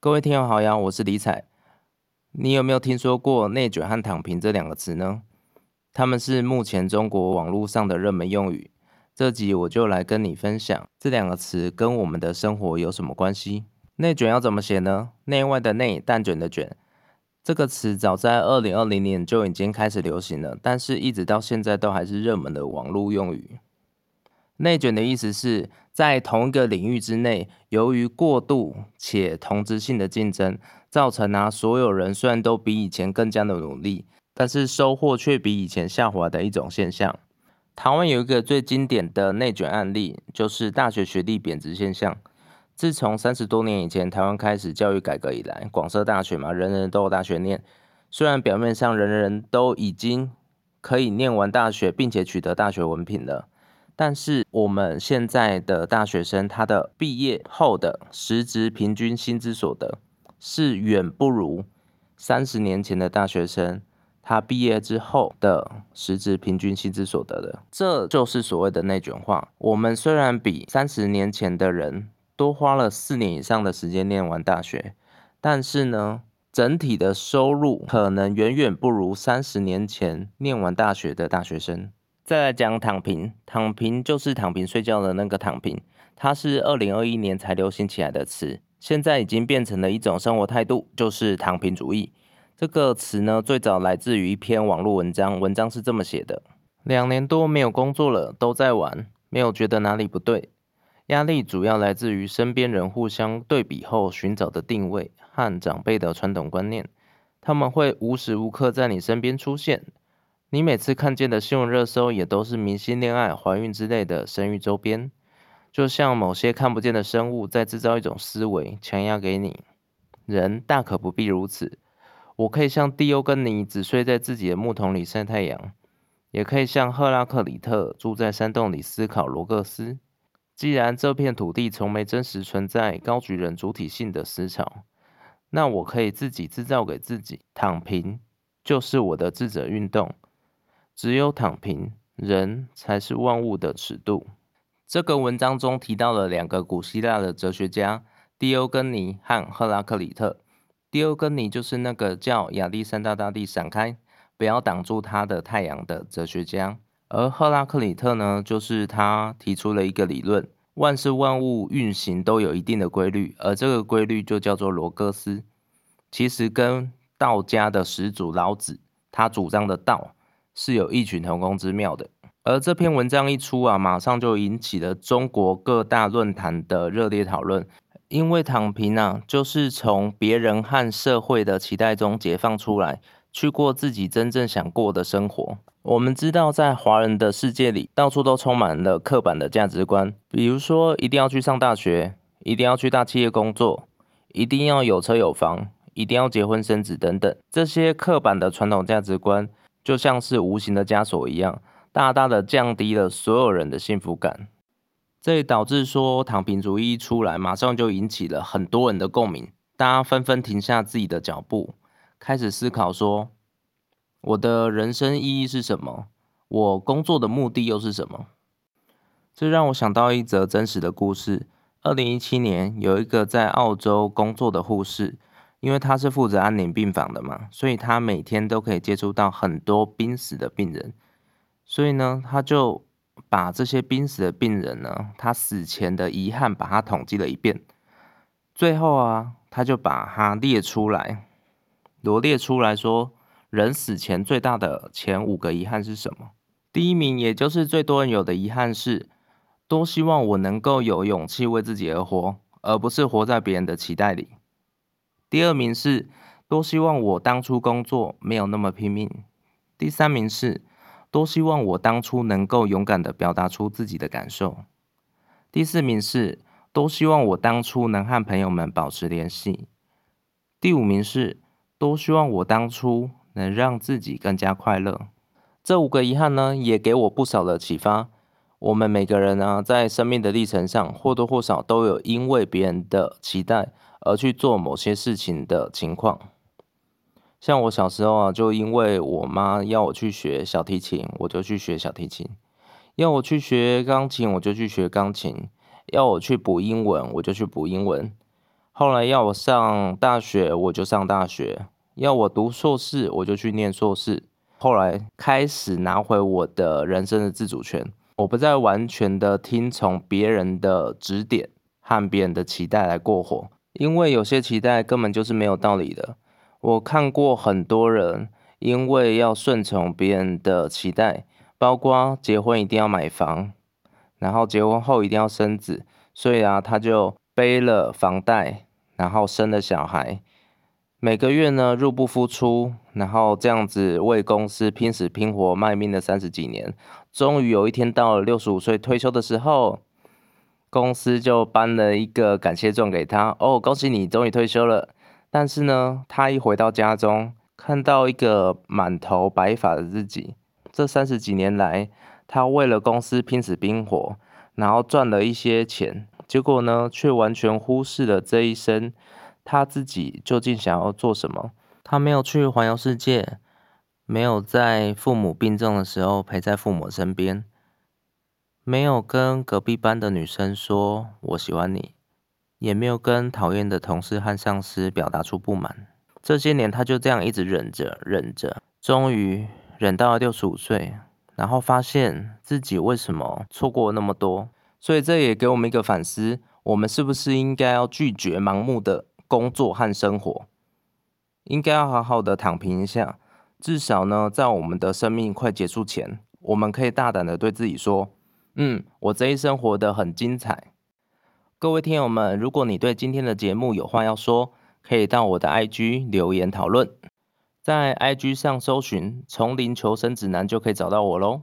各位听友好呀，我是李彩。你有没有听说过“内卷”和“躺平”这两个词呢？他们是目前中国网络上的热门用语。这集我就来跟你分享这两个词跟我们的生活有什么关系。内卷要怎么写呢？内外的内，蛋卷的卷。这个词早在二零二零年就已经开始流行了，但是一直到现在都还是热门的网络用语。内卷的意思是在同一个领域之内，由于过度且同质性的竞争，造成啊所有人虽然都比以前更加的努力，但是收获却比以前下滑的一种现象。台湾有一个最经典的内卷案例，就是大学学历贬值现象。自从三十多年以前台湾开始教育改革以来，广设大学嘛，人人都有大学念。虽然表面上人人都已经可以念完大学，并且取得大学文凭了。但是我们现在的大学生，他的毕业后的实职平均薪资所得是远不如三十年前的大学生他毕业之后的实职平均薪资所得的。这就是所谓的内卷化。我们虽然比三十年前的人多花了四年以上的时间念完大学，但是呢，整体的收入可能远远不如三十年前念完大学的大学生。再来讲躺平，躺平就是躺平睡觉的那个躺平，它是二零二一年才流行起来的词，现在已经变成了一种生活态度，就是躺平主义。这个词呢，最早来自于一篇网络文章，文章是这么写的：两年多没有工作了，都在玩，没有觉得哪里不对。压力主要来自于身边人互相对比后寻找的定位和长辈的传统观念，他们会无时无刻在你身边出现。你每次看见的新闻热搜也都是明星恋爱、怀孕之类的生育周边，就像某些看不见的生物在制造一种思维，强压给你。人大可不必如此。我可以像蒂欧跟尼只睡在自己的木桶里晒太阳，也可以像赫拉克里特住在山洞里思考罗格斯。既然这片土地从没真实存在高举人主体性的思潮，那我可以自己制造给自己。躺平就是我的智者运动。只有躺平，人才是万物的尺度。这个文章中提到了两个古希腊的哲学家狄欧根尼和赫拉克里特。狄欧根尼就是那个叫亚历山大大帝闪开，不要挡住他的太阳的哲学家，而赫拉克里特呢，就是他提出了一个理论：万事万物运行都有一定的规律，而这个规律就叫做罗格斯。其实跟道家的始祖老子他主张的道。是有异曲同工之妙的，而这篇文章一出啊，马上就引起了中国各大论坛的热烈讨论。因为躺平啊，就是从别人和社会的期待中解放出来，去过自己真正想过的生活。我们知道，在华人的世界里，到处都充满了刻板的价值观，比如说一定要去上大学，一定要去大企业工作，一定要有车有房，一定要结婚生子等等，这些刻板的传统价值观。就像是无形的枷锁一样，大大的降低了所有人的幸福感。这也导致说，躺平主义一出来，马上就引起了很多人的共鸣。大家纷纷停下自己的脚步，开始思考说：我的人生意义是什么？我工作的目的又是什么？这让我想到一则真实的故事。二零一七年，有一个在澳洲工作的护士。因为他是负责安宁病房的嘛，所以他每天都可以接触到很多濒死的病人，所以呢，他就把这些濒死的病人呢，他死前的遗憾把它统计了一遍，最后啊，他就把它列出来，罗列出来说，人死前最大的前五个遗憾是什么？第一名，也就是最多人有的遗憾是，多希望我能够有勇气为自己而活，而不是活在别人的期待里。第二名是多希望我当初工作没有那么拼命。第三名是多希望我当初能够勇敢的表达出自己的感受。第四名是多希望我当初能和朋友们保持联系。第五名是多希望我当初能让自己更加快乐。这五个遗憾呢，也给我不少的启发。我们每个人呢，在生命的历程上或多或少都有因为别人的期待。而去做某些事情的情况，像我小时候啊，就因为我妈要我去学小提琴，我就去学小提琴；要我去学钢琴，我就去学钢琴；要我去补英文，我就去补英文。后来要我上大学，我就上大学；要我读硕士，我就去念硕士。后来开始拿回我的人生的自主权，我不再完全的听从别人的指点和别人的期待来过活，因为有些期待根本就是没有道理的。我看过很多人因为要顺从别人的期待，包括结婚一定要买房，然后结婚后一定要生子，所以啊，他就背了房贷，然后生了小孩。每个月呢入不敷出，然后这样子为公司拼死拼活卖命了三十几年，终于有一天到了六十五岁退休的时候，公司就颁了一个感谢状给他。哦，恭喜你终于退休了。但是呢，他一回到家中，看到一个满头白发的自己，这三十几年来，他为了公司拼死拼活，然后赚了一些钱，结果呢，却完全忽视了这一生。他自己究竟想要做什么？他没有去环游世界，没有在父母病重的时候陪在父母身边，没有跟隔壁班的女生说“我喜欢你”，也没有跟讨厌的同事和上司表达出不满。这些年，他就这样一直忍着，忍着，终于忍到了六十五岁，然后发现自己为什么错过那么多。所以，这也给我们一个反思：我们是不是应该要拒绝盲目的？工作和生活应该要好好的躺平一下，至少呢，在我们的生命快结束前，我们可以大胆的对自己说：“嗯，我这一生活得很精彩。”各位听友们，如果你对今天的节目有话要说，可以到我的 IG 留言讨论，在 IG 上搜寻“丛林求生指南”就可以找到我喽。